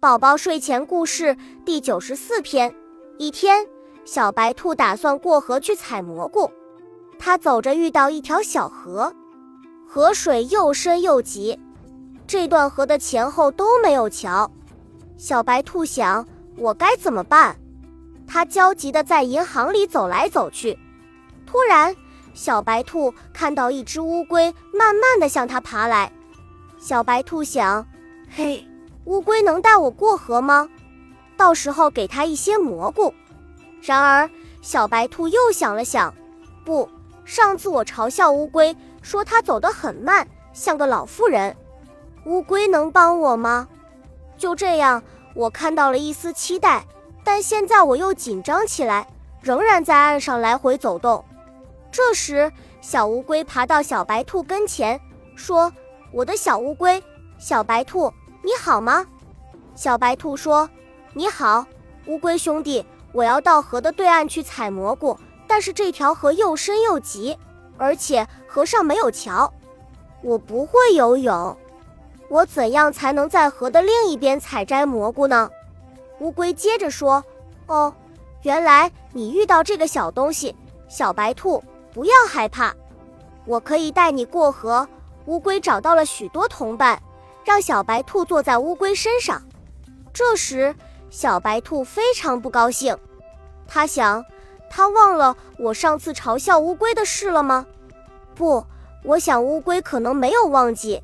宝宝睡前故事第九十四篇。一天，小白兔打算过河去采蘑菇。它走着遇到一条小河，河水又深又急，这段河的前后都没有桥。小白兔想：我该怎么办？它焦急地在银行里走来走去。突然，小白兔看到一只乌龟慢慢地向它爬来。小白兔想：嘿。乌龟能带我过河吗？到时候给它一些蘑菇。然而，小白兔又想了想，不，上次我嘲笑乌龟，说它走得很慢，像个老妇人。乌龟能帮我吗？就这样，我看到了一丝期待，但现在我又紧张起来，仍然在岸上来回走动。这时，小乌龟爬到小白兔跟前，说：“我的小乌龟，小白兔。”你好吗？小白兔说：“你好，乌龟兄弟，我要到河的对岸去采蘑菇，但是这条河又深又急，而且河上没有桥，我不会游泳，我怎样才能在河的另一边采摘蘑菇呢？”乌龟接着说：“哦，原来你遇到这个小东西，小白兔，不要害怕，我可以带你过河。”乌龟找到了许多同伴。让小白兔坐在乌龟身上。这时，小白兔非常不高兴。他想，他忘了我上次嘲笑乌龟的事了吗？不，我想乌龟可能没有忘记。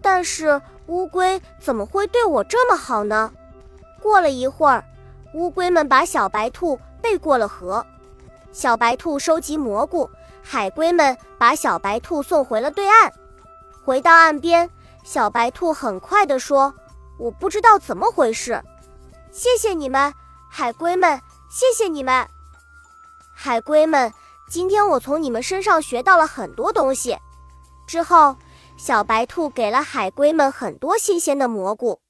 但是乌龟怎么会对我这么好呢？过了一会儿，乌龟们把小白兔背过了河。小白兔收集蘑菇，海龟们把小白兔送回了对岸。回到岸边。小白兔很快地说：“我不知道怎么回事，谢谢你们，海龟们，谢谢你们，海龟们。今天我从你们身上学到了很多东西。”之后，小白兔给了海龟们很多新鲜的蘑菇。